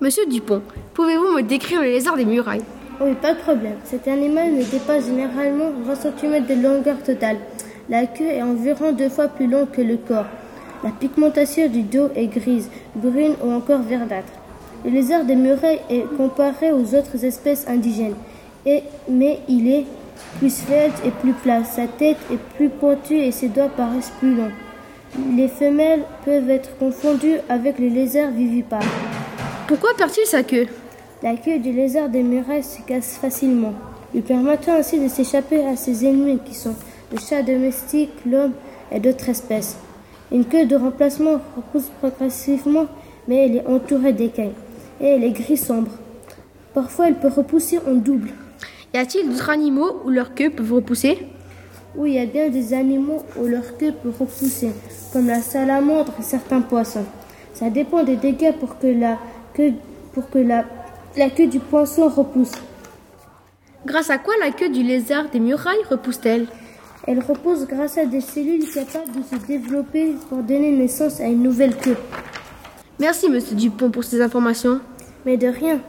Monsieur Dupont, pouvez-vous me décrire le lézard des murailles? Oui, pas de problème. Cet animal ne dépasse généralement 20 cm de longueur totale. La queue est environ deux fois plus longue que le corps. La pigmentation du dos est grise, brune ou encore verdâtre. Le lézard des murailles est comparé aux autres espèces indigènes, mais il est plus svelte et plus plat. Sa tête est plus pointue et ses doigts paraissent plus longs. Les femelles peuvent être confondues avec les lézards vivipares. Pourquoi perd-il sa queue? La queue du lézard des murailles se casse facilement, lui permettant ainsi de s'échapper à ses ennemis qui sont le chat domestique, l'homme et d'autres espèces. Une queue de remplacement repousse progressivement, mais elle est entourée d'écailles et elle est gris sombre. Parfois, elle peut repousser en double. Y a-t-il d'autres animaux où leur queue peut repousser? Oui, il y a bien des animaux où leur queue peut repousser, comme la salamandre et certains poissons. Ça dépend des dégâts pour que la queue, pour que la, la queue du poisson repousse. Grâce à quoi la queue du lézard des murailles repousse-t-elle? Elle repousse grâce à des cellules capables de se développer pour donner naissance à une nouvelle queue. Merci, monsieur Dupont, pour ces informations. Mais de rien.